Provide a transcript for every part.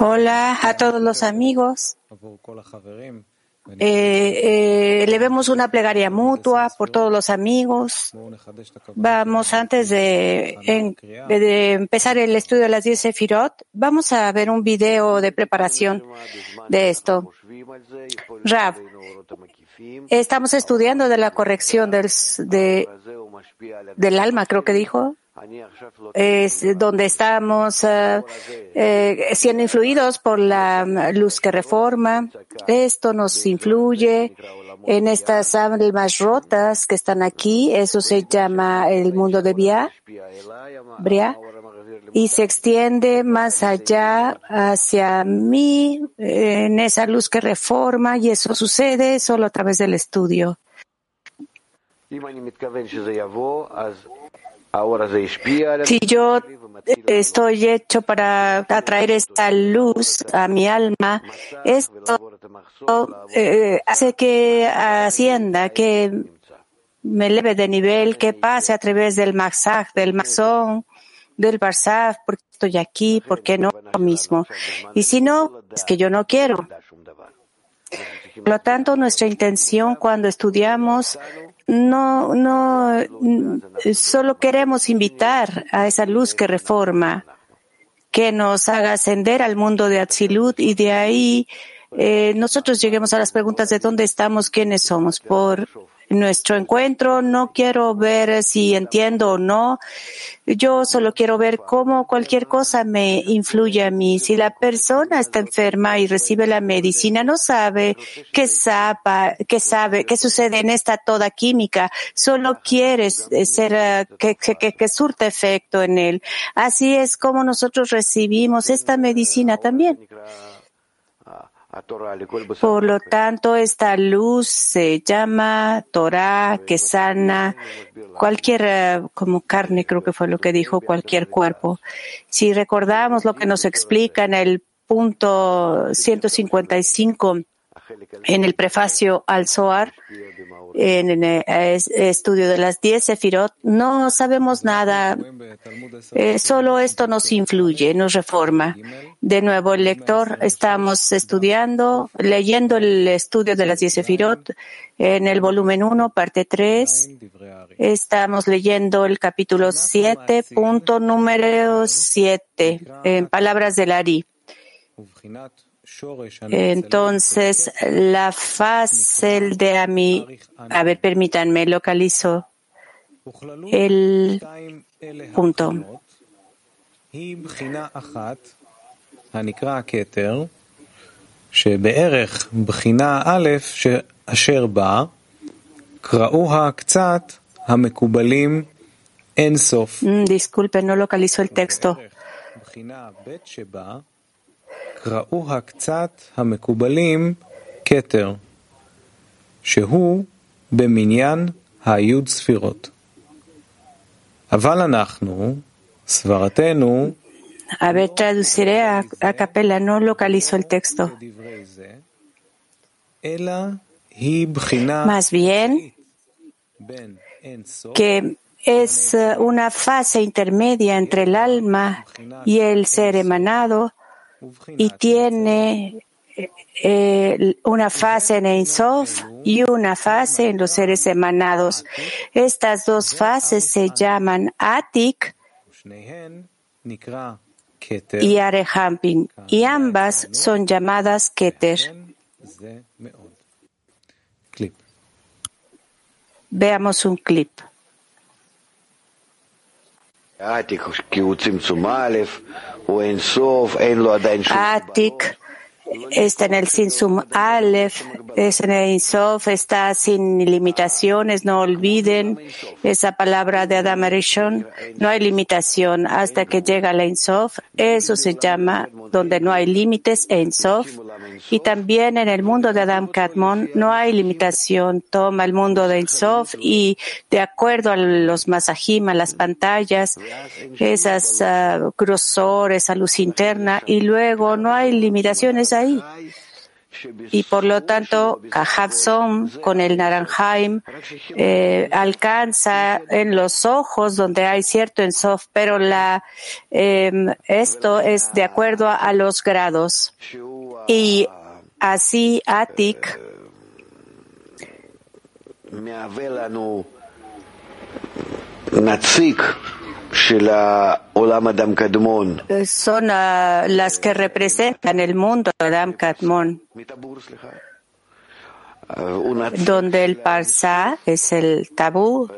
Hola a todos los amigos. Eh, eh, le vemos una plegaria mutua por todos los amigos. Vamos, antes de, de empezar el estudio de las 10 Sefirot, vamos a ver un video de preparación de esto. Rav, estamos estudiando de la corrección del, de, del alma, creo que dijo es donde estamos eh, eh, siendo influidos por la luz que reforma. Esto nos influye en estas almas rotas que están aquí. Eso se llama el mundo de Bia, Bria, y se extiende más allá hacia mí en esa luz que reforma y eso sucede solo a través del estudio. Si yo estoy hecho para atraer esta luz a mi alma, esto eh, hace que ascienda, que me eleve de nivel, que pase a través del Maxaj, del Maxón, del Barzaj, porque estoy aquí, porque no lo mismo. Y si no, es que yo no quiero. Por lo tanto, nuestra intención cuando estudiamos no, no, solo queremos invitar a esa luz que reforma, que nos haga ascender al mundo de Atzilut y de ahí eh, nosotros lleguemos a las preguntas de dónde estamos, quiénes somos. Por nuestro encuentro. No quiero ver si entiendo o no. Yo solo quiero ver cómo cualquier cosa me influye a mí. Si la persona está enferma y recibe la medicina, no sabe qué sabe, qué sabe, qué sucede en esta toda química. Solo quiere ser, eh, que, que, que surta efecto en él. Así es como nosotros recibimos esta medicina también. Por lo tanto, esta luz se llama Torah, que sana cualquier, como carne, creo que fue lo que dijo, cualquier cuerpo. Si recordamos lo que nos explica en el punto 155 en el prefacio al Zohar, en el estudio de las diez Sefirot, no sabemos nada, eh, solo esto nos influye, nos reforma. De nuevo, el lector, estamos estudiando, leyendo el estudio de las diez Sefirot en el volumen 1, parte 3. Estamos leyendo el capítulo 7, punto número 7, en palabras del Ari. Entonces, la fase de Ami, a ver, permítanme, localizo el punto. שבערך בחינה א' אשר בה קראוה קצת המקובלים אין סוף. Disculpe, no localizo el texto. בחינה ב' שבה קראוה קצת המקובלים כתר, שהוא במניין היוד ספירות. אבל אנחנו, סברתנו, A ver, traduciré a, a capella, no localizo el texto. Más bien, que es una fase intermedia entre el alma y el ser emanado y tiene eh, una fase en Ein Sof y una fase en los seres emanados. Estas dos fases se llaman Atik y Arehampin, y ambas son llamadas Keter. Veamos un clip. העתיק, כי הוא צמצום א', הוא אין סוף, אין לו עדיין שום... העתיק. Está en el Sinsum Aleph, es en el Insof, está sin limitaciones, no olviden esa palabra de Adam Arishon, no hay limitación. Hasta que llega la Insof, eso se llama donde no hay límites Insof, y también en el mundo de Adam Kadmon no hay limitación, toma el mundo de Insof y de acuerdo a los masajim, a las pantallas, esas uh, grosor, esa luz interna, y luego no hay limitaciones ahí. y por lo tanto Kahavsom con el Naranjaim eh, alcanza en los ojos donde hay cierto ensof, pero la, eh, esto es de acuerdo a, a los grados. Y así Atik son uh, las que representan el mundo Adam Kadmon, donde el Parsa es el tabú,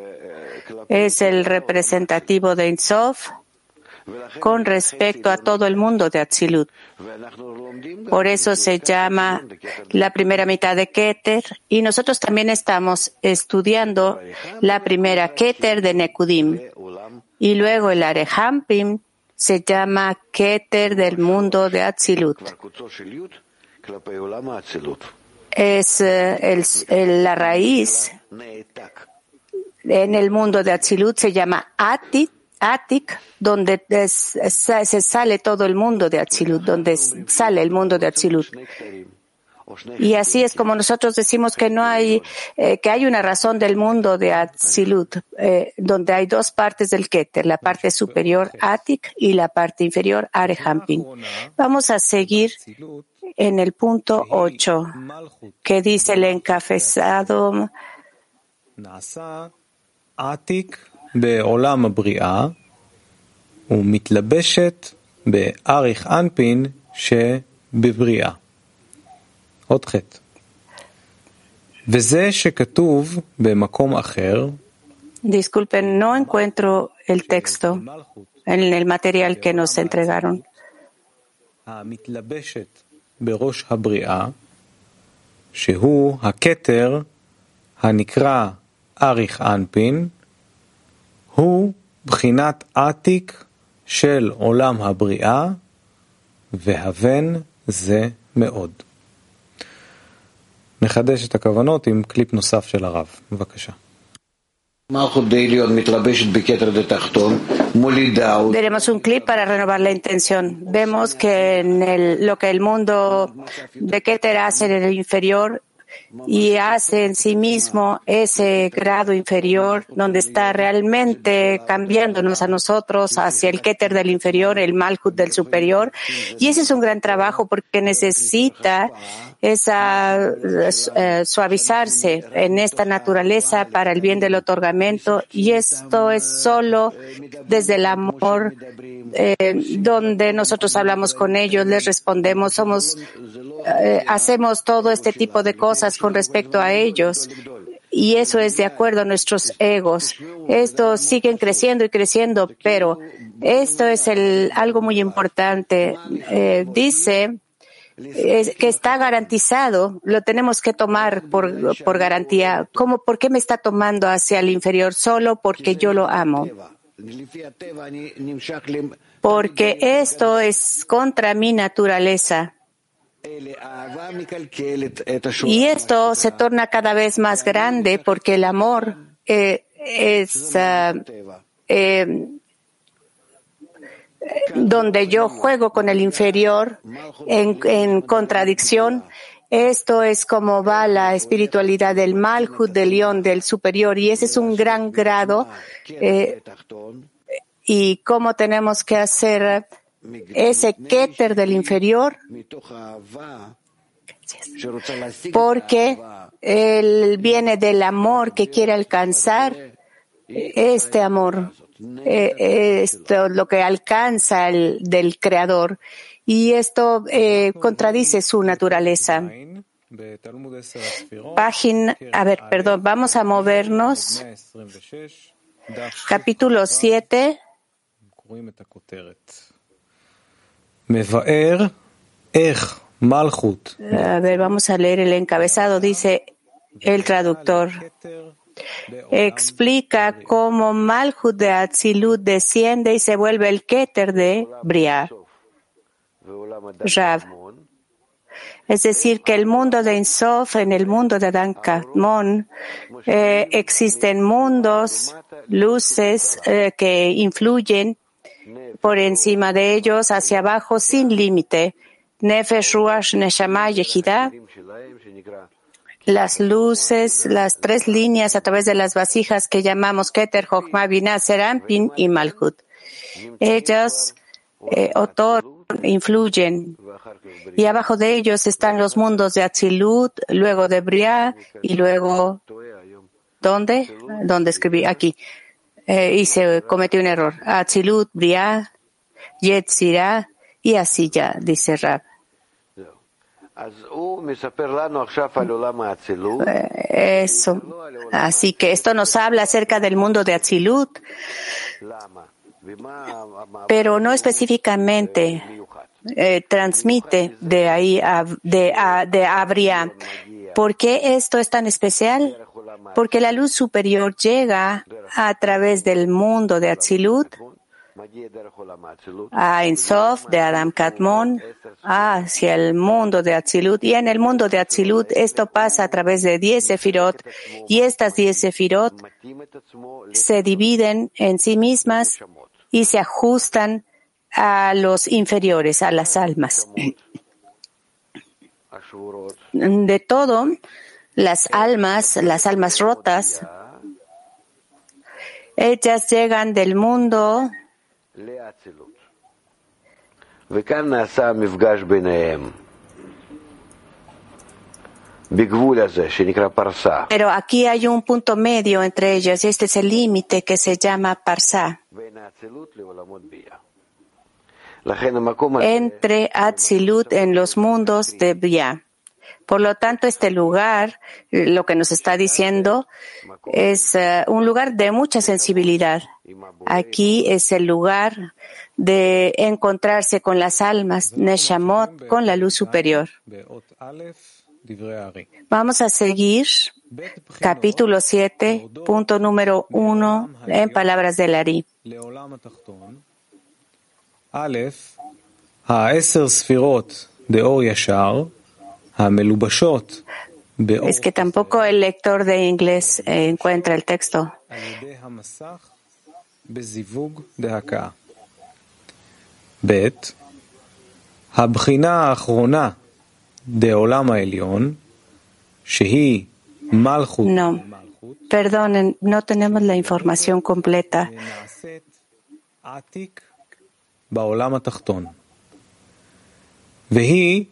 es el representativo de Insof con respecto a todo el mundo de Atzilut. Por eso se llama la primera mitad de Keter y nosotros también estamos estudiando la primera Keter de Nekudim. Y luego el Arehampim se llama Keter del mundo de Atzilut. Es eh, la raíz en el mundo de Atzilut se llama Atit Atik, donde se sale todo el mundo de Atzilut, donde sale el mundo de Atzilut. Y así es como nosotros decimos que no hay, eh, que hay una razón del mundo de Atzilut, eh, donde hay dos partes del Keter, la parte superior Atik y la parte inferior Arehampin. Vamos a seguir en el punto 8, que dice el encafezado. בעולם הבריאה ומתלבשת באריך אנפין שבבריאה. עוד חטא. וזה שכתוב במקום אחר, Disculpen, no encuentro el texto en el material que nos entregaron. המתלבשת בראש הבריאה, שהוא הכתר הנקרא אריך אנפין, הוא בחינת עתיק של עולם הבריאה, והבן זה מאוד. נחדש את הכוונות עם קליפ נוסף של הרב. בבקשה. Veremos un clip para renovar la intención. Vemos que en el, lo que el mundo de Keter hace en el inferior y hace en sí mismo ese grado inferior donde está realmente cambiándonos a nosotros hacia el Keter del inferior, el Malhut del superior. Y ese es un gran trabajo porque necesita esa eh, suavizarse en esta naturaleza para el bien del otorgamiento y esto es solo desde el amor eh, donde nosotros hablamos con ellos, les respondemos, somos, eh, hacemos todo este tipo de cosas con respecto a ellos. Y eso es de acuerdo a nuestros egos. Estos siguen creciendo y creciendo, pero esto es algo muy importante. dice que está garantizado, lo tenemos que tomar por, por garantía. ¿Cómo, ¿Por qué me está tomando hacia el inferior? Solo porque yo lo amo. Porque esto es contra mi naturaleza. Y esto se torna cada vez más grande porque el amor eh, es uh, eh, donde yo juego con el inferior en, contradicción. Esto es como va la espiritualidad del Malhut, del León, del superior, y ese es un gran grado. Eh, y cómo tenemos que hacer ese Keter del inferior, porque él viene del amor que quiere alcanzar este amor. Eh, esto lo que alcanza el, del creador y esto eh, contradice su naturaleza. Página, a ver, perdón, vamos a movernos. Capítulo 7. A ver, vamos a leer el encabezado. Dice el traductor explica cómo Malhut de Atzilut desciende y se vuelve el Keter de Briah. Rav. Es decir, que el mundo de Insof, en el mundo de Dan Kadmon, eh, existen mundos, luces eh, que influyen por encima de ellos hacia abajo sin límite. Nefesh, Ruach, Neshama, Yehidah, las luces, las tres líneas a través de las vasijas que llamamos Keter, Jochma, Binah, Serampin y Malhut. Ellas eh, influyen, y abajo de ellos están los mundos de Atzilut, luego de Briah y luego, ¿dónde? ¿Dónde escribí? Aquí. Eh, y se cometió un error. Atzilut, Briah, Yetzirah, y así ya, dice Rab. Eso. Así que esto nos habla acerca del mundo de Atzilut, pero no específicamente eh, transmite de ahí a, de, a, de Abria. ¿Por qué esto es tan especial? Porque la luz superior llega a través del mundo de Atzilut a Ensof de Adam Katmon hacia el mundo de Atzilut y en el mundo de Atzilut esto pasa a través de 10 sefirot y estas 10 sefirot se dividen en sí mismas y se ajustan a los inferiores, a las almas. De todo, las almas, las almas rotas, ellas llegan del mundo pero aquí hay un punto medio entre ellas y este es el límite que se llama Parsa. Entre Atzilut en los mundos de Bia. Por lo tanto, este lugar, lo que nos está diciendo, es uh, un lugar de mucha sensibilidad. Aquí es el lugar de encontrarse con las almas, Neshamot, con la luz superior. Vamos a seguir capítulo 7, punto número 1, en palabras de Lari. Es que tampoco el lector de inglés encuentra el texto. ב' הבחינה האחרונה דעולם העליון, שהיא מלכות No, perdonen, no tenemos la información completa. נעשית עתיק בעולם התחתון, והיא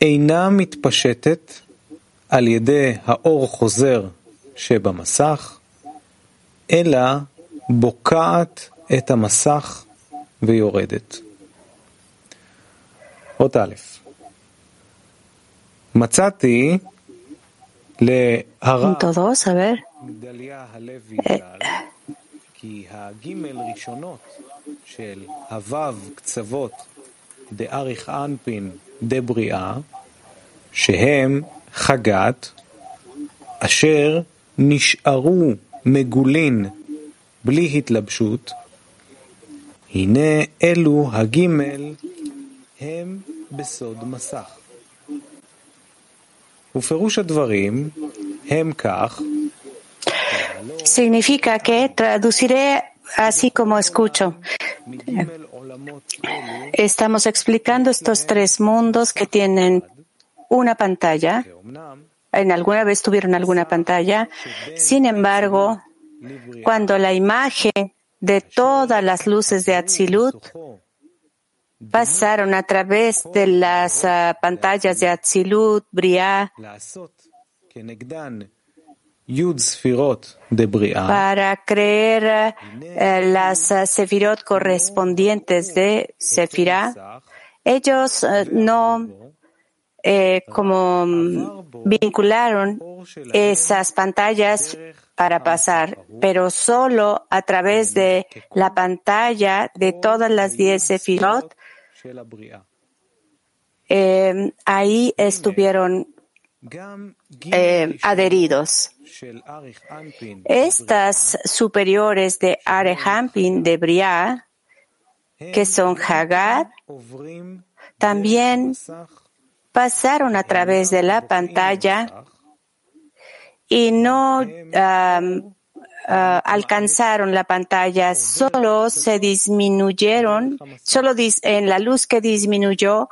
אינה מתפשטת על ידי האור חוזר שבמסך, אלא בוקעת את המסך ויורדת. אות א', מצאתי להרע גדליה הלוי ז"ל, כי הגימל ראשונות של הוו קצוות דאריך אנפין דבריאה, שהם חגת, אשר נשארו מגולין בלי התלבשות, הנה אלו הגימל הם בסוד מסך. ופירוש הדברים הם כך Significa que traduciré así como escucho. Estamos explicando estos tres mundos que tienen una pantalla. En alguna vez tuvieron alguna pantalla. Sin embargo, cuando la imagen de todas las luces de Atzilut pasaron a través de las uh, pantallas de Atzilut, Briah, para creer uh, las sefirot correspondientes de Sefirah, ellos no eh, como vincularon esas pantallas para pasar, pero solo a través de la pantalla de todas las diez sefirot eh, ahí estuvieron eh, adheridos. Estas superiores de Arehampin de Briah, que son Hagar, también pasaron a través de la pantalla y no alcanzaron la pantalla, solo se disminuyeron, solo en la luz que disminuyó,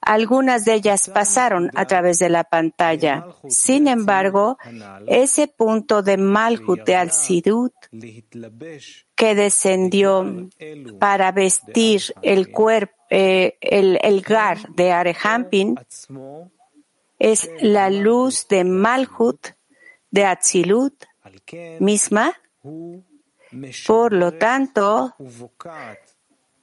algunas de ellas pasaron a través de la pantalla. Sin embargo, ese punto de Malhut de Al-Sidut que descendió para vestir el cuerpo, eh, el, el, gar de Arehampin es la luz de Malhut de Atzilut misma. Por lo tanto,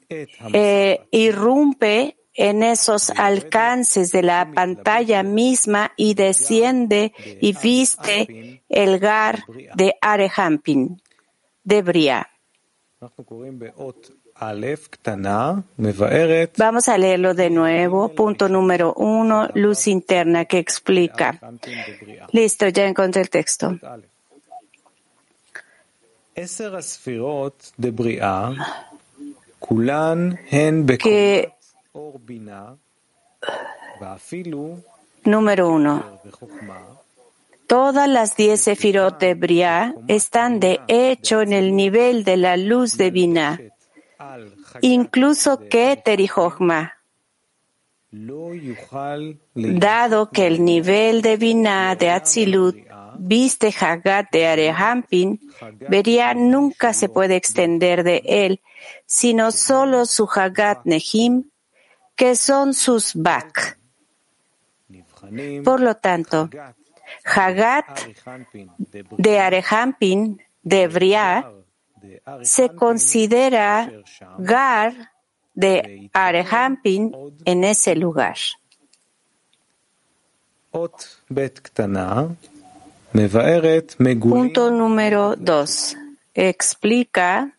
eh, irrumpe en esos alcances de la pantalla misma y desciende y viste el gar de Arehampin, de Bria. Vamos a leerlo de nuevo. Punto número uno, luz interna que explica. Listo, ya encontré el texto. Que Número uno. Todas las diez sefirot de Briah están de hecho en el nivel de la luz de Binah, incluso Keter y Jochma. Dado que el nivel de Binah de Atzilut viste Hagat de Arehampin, Beria nunca se puede extender de él, sino solo su Hagat Nehim, que son sus Bak. Por lo tanto, Hagat de Arehampin, de Briah, se considera Gar de Arehampin en ese lugar. Punto número dos. Explica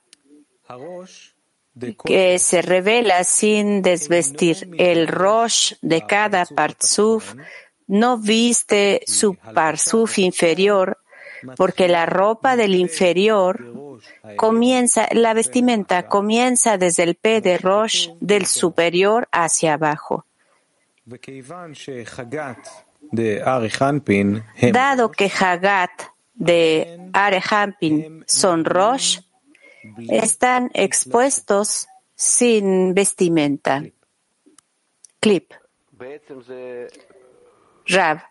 que se revela sin desvestir. El Rosh de cada Parzuf no viste su Parzuf inferior porque la ropa del inferior comienza, la vestimenta comienza desde el P de Rosh del superior hacia abajo. Dado que Hagat de Arehampin son Rosh, están expuestos sin vestimenta. Clip. Rab.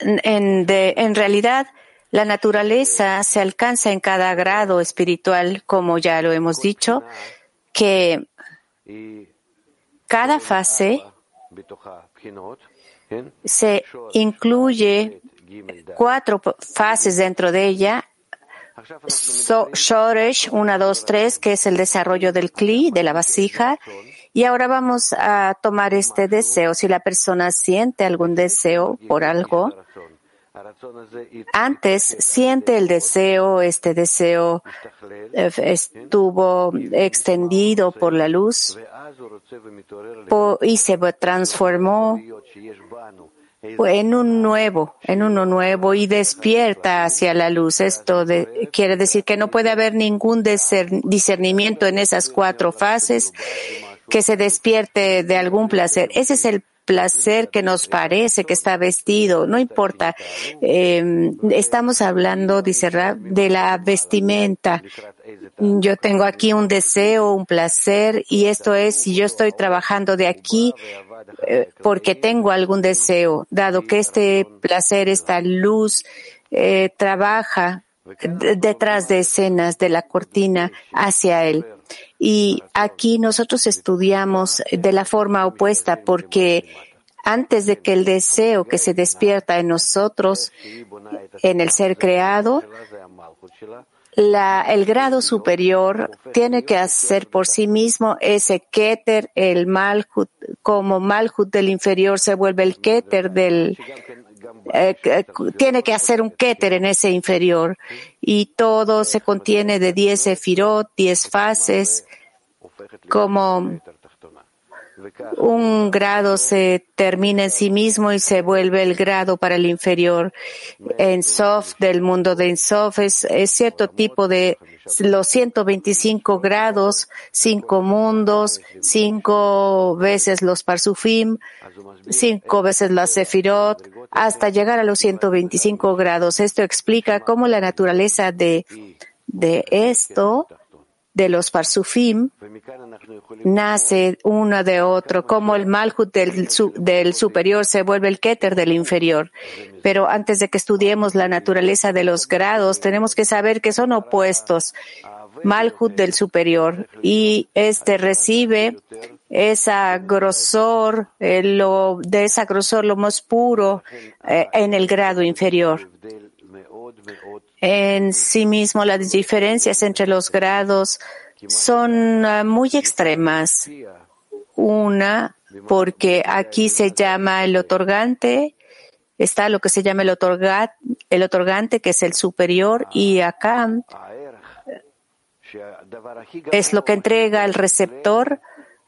En, en realidad, la naturaleza se alcanza en cada grado espiritual, como ya lo hemos dicho, que cada fase se incluye cuatro fases dentro de ella. Shoresh 1, 2, 3, que es el desarrollo del Kli, de la vasija. Y ahora vamos a tomar este deseo. Si la persona siente algún deseo por algo, antes siente el deseo, este deseo eh, estuvo extendido por la luz y se transformó en un nuevo, en uno nuevo y despierta hacia la luz. Esto quiere decir que no puede haber ningún discernimiento en esas cuatro fases que se despierte de algún placer. Ese es el placer que nos parece que está vestido, no importa. Em, estamos hablando, dice de la vestimenta. Yo tengo aquí un deseo, un placer, y esto es si yo estoy trabajando de aquí eh, porque tengo algún deseo, dado que este placer, esta luz, eh, trabaja detrás de escenas de la cortina hacia él. Y aquí nosotros estudiamos de la forma opuesta porque antes de que el deseo que se despierta en nosotros, en el ser creado, la, el grado superior tiene que hacer por sí mismo ese keter, el malhut, como malhut del inferior se vuelve el keter del, eh, eh, tiene que hacer un keter en ese inferior y todo se contiene de 10 sefirot, 10 fases, como un grado se termina en sí mismo y se vuelve el grado para el inferior. En Sof, del mundo de Sof, es, es cierto tipo de los 125 grados, cinco mundos, cinco veces los Parsufim, cinco veces la Sefirot, hasta llegar a los 125 grados. Esto explica cómo la naturaleza de, de esto de los Parsufim nace uno de otro, como el Malhut del, superior se vuelve el Keter del inferior. Pero antes de que estudiemos la naturaleza de los grados, tenemos que saber que son opuestos. Malhut del superior y este recibe esa grosor, eh, lo, de esa grosor lo más puro eh, en el grado inferior en sí mismo las diferencias entre los grados son ah, muy extremas. Una, porque aquí se llama el otorgante, está lo que se llama el, el otorgante, que es el superior, y acá es lo que entrega el receptor,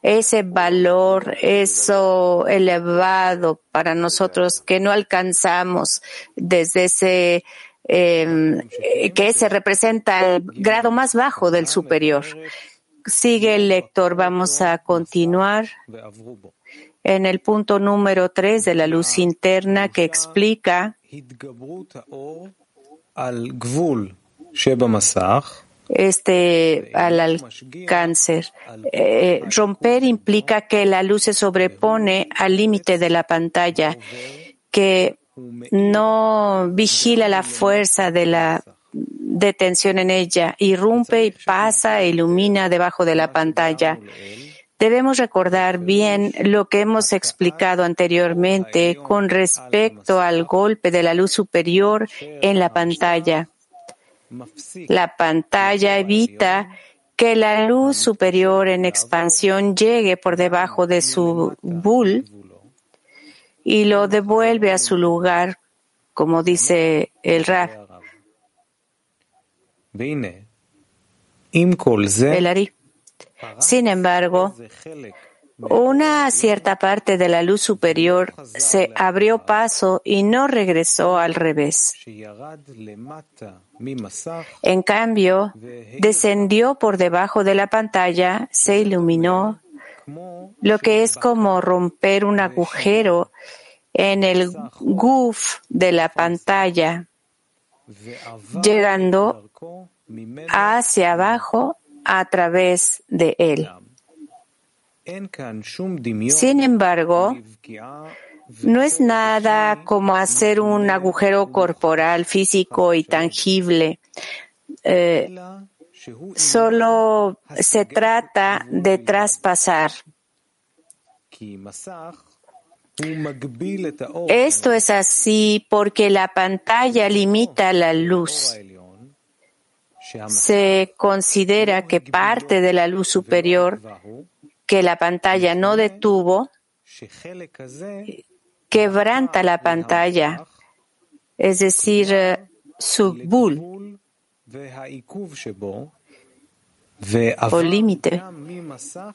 ese valor, eso elevado para nosotros que no alcanzamos desde ese Em, que se representa el grado más bajo del superior. Sigue el lector. Vamos a continuar en el punto número tres de la luz interna que explica este al alcance. Eh, romper implica que la luz se sobrepone al límite de la pantalla, que no vigila la fuerza de la detención en ella, irrumpe y pasa e ilumina debajo de la pantalla. Debemos recordar bien lo que hemos explicado anteriormente con respecto al golpe de la luz superior en la pantalla. La pantalla evita que la luz superior en expansión llegue por debajo de su bull y lo devuelve a su lugar, como dice el Rab. Sin embargo, una cierta parte de la luz superior se abrió paso y no regresó al revés. En cambio, descendió por debajo de la pantalla, se iluminó lo que es como romper un agujero en el guf de la pantalla, llegando hacia abajo a través de él. Sin embargo, no es nada como hacer un agujero corporal, físico y tangible. Eh, solo se trata de traspasar. Esto es así porque la pantalla limita la luz. Se considera que parte de la luz superior que la pantalla no detuvo quebranta la pantalla, es decir, su bull o límite.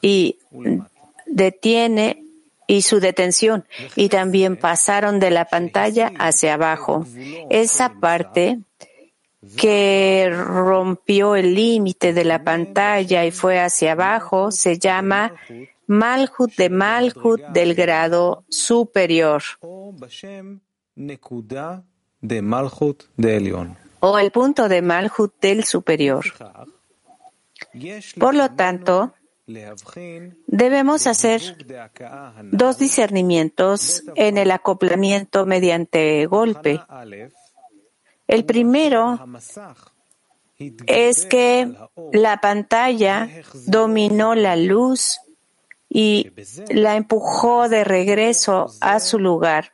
Y detiene y su detención. Y también pasaron de la pantalla hacia abajo. Esa parte que rompió el límite de la pantalla y fue hacia abajo se llama Malhut de Malhut del grado superior o el punto de Malhut del superior. Por lo tanto, debemos hacer dos discernimientos en el acoplamiento mediante golpe. El primero es que la pantalla dominó la luz y la empujó de regreso a su lugar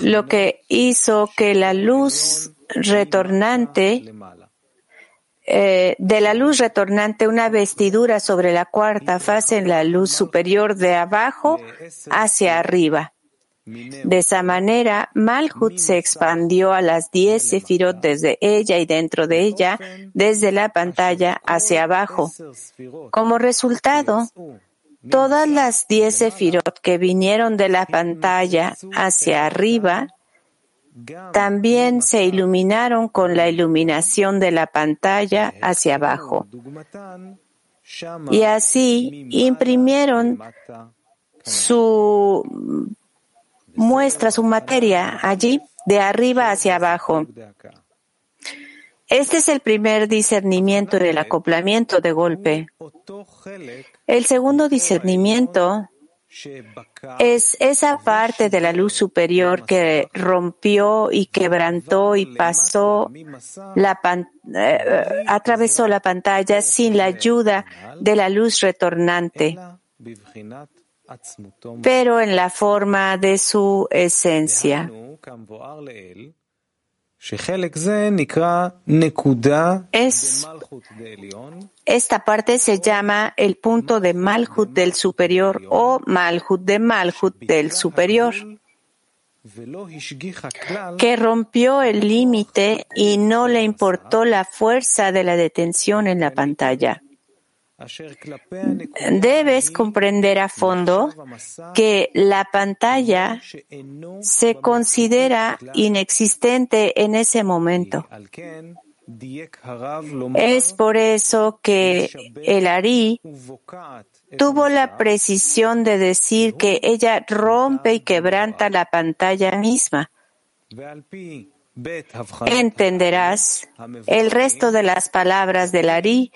lo que hizo que la luz retornante eh, de la luz retornante una vestidura sobre la cuarta fase en la luz superior de abajo hacia arriba. De esa manera, Malhut se expandió a las diez sefirot desde ella y dentro de ella, desde la pantalla hacia abajo. Como resultado, todas las diez sefirot que vinieron de la pantalla hacia arriba también se iluminaron con la iluminación de la pantalla hacia abajo. Y así imprimieron su muestra su materia allí, de arriba hacia abajo. Este es el primer discernimiento del acoplamiento de golpe. El segundo discernimiento es esa parte de la luz superior que rompió y quebrantó y pasó eh, atravesó la pantalla sin la ayuda de la luz retornante pero en la forma de su esencia. Esta parte se llama el punto de Malhut del superior o Malhut de Malhut del superior, que rompió el límite y no le importó la fuerza de la detención en la pantalla. Debes comprender a fondo que la pantalla se considera inexistente en ese momento. Es por eso que el Ari tuvo la precisión de decir que ella rompe y quebranta la pantalla misma. Entenderás el resto de las palabras del Ari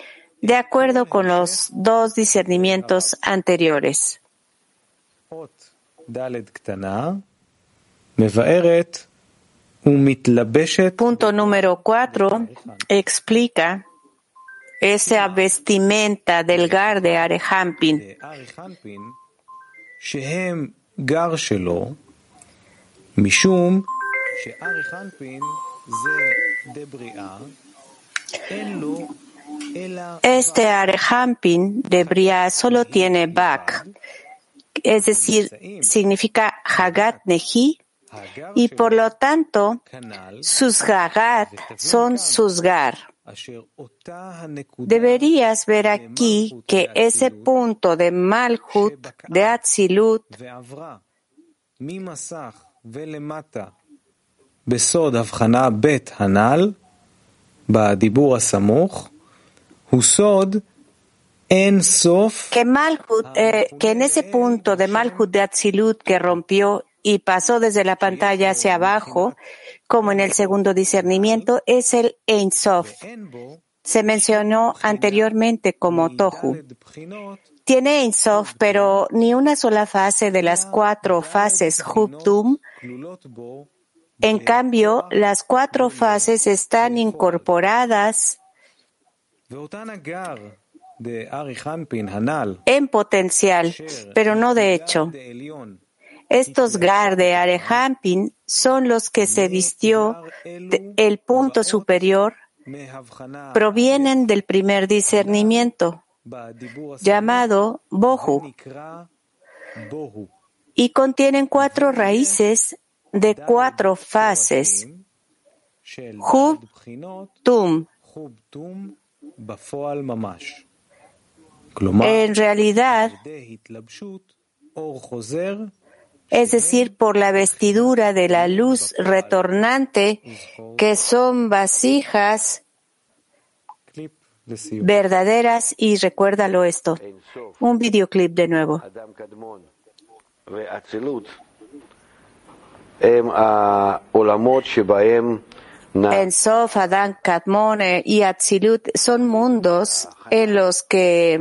de acuerdo con los dos discernimientos anteriores. Punto número cuatro explica esa vestimenta del gar de Arehampin. Este Arhampin de Bria solo tiene Bak, es decir, significa Hagat Nehi, y por lo tanto sus Hagat son Susgar. Deberías ver aquí que ese punto de Malhut, de Atzilut, que, Malhut, eh, que en ese punto de Malhut de Atzilut que rompió y pasó desde la pantalla hacia abajo, como en el segundo discernimiento, es el Ein Sof. Se mencionó anteriormente como Tohu. Tiene Ein Sof, pero ni una sola fase de las cuatro fases Hubtum. En cambio, las cuatro fases están incorporadas en potencial, pero no de hecho. Estos gar de Arehampin son los que se vistió el punto superior, provienen del primer discernimiento, llamado Bohu, y contienen cuatro raíces de cuatro fases. Hub, Tum, en realidad, es decir, por la vestidura de la luz retornante, que son vasijas verdaderas, y recuérdalo esto. Un videoclip de nuevo. En Sof, Adán, Kadmon y Atzilut son mundos en los que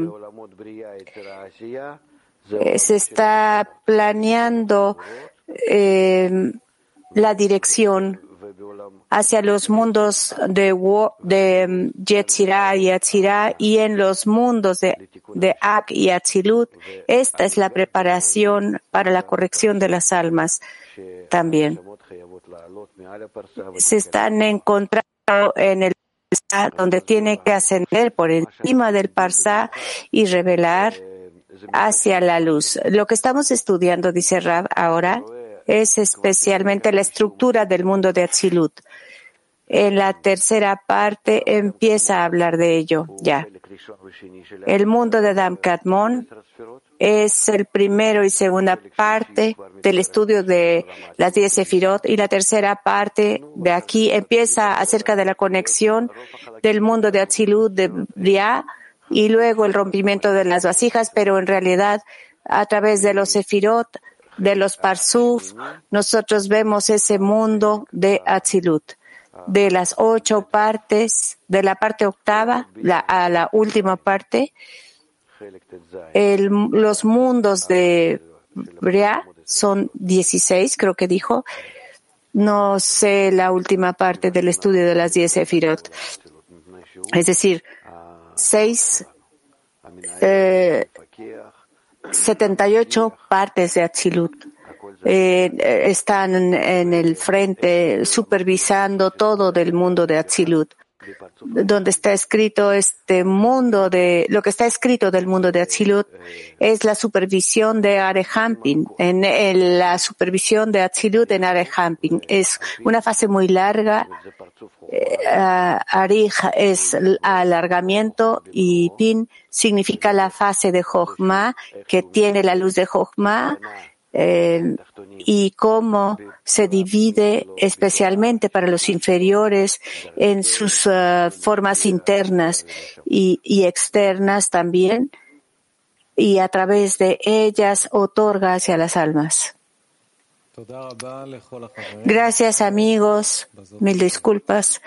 eh, se está planeando eh, la dirección hacia los mundos de, de Yetzirah y Atzirah y en los mundos de, de Ak y Atzilut. Esta es la preparación para la corrección de las almas también se están encontrando en el donde tiene que ascender por encima del Parsá y revelar hacia la luz. Lo que estamos estudiando, dice Rab, ahora es especialmente la estructura del mundo de Atzilut. En la tercera parte empieza a hablar de ello ya. El mundo de Adam Kadmon es el primero y segunda parte del estudio de las diez Sefirot y la tercera parte de aquí empieza acerca de la conexión del mundo de Atzilut, de Briah y luego el rompimiento de las vasijas, pero en realidad a través de los Sefirot, de los Parsuf, nosotros vemos ese mundo de Atzilut de las ocho partes, de la parte octava a la última parte, los mundos de Brea son 16, creo que dijo. No sé la última parte del estudio de las 10 Sefirot. Es decir, 6, 78 eh, partes de Atzilut. Eh, están en el frente supervisando todo del mundo de Atzilut donde está escrito este mundo de, lo que está escrito del mundo de Atzilut es la supervisión de Arehampin, en, la supervisión de Atzilut en Arehampin. Es una fase muy larga. Eh, Arij es alargamiento y Pin significa la fase de Jochma que tiene la luz de Jochma eh, y cómo se divide especialmente para los inferiores en sus uh, formas internas y, y, externas también, y a través de ellas otorga hacia las almas. Gracias amigos, mil disculpas.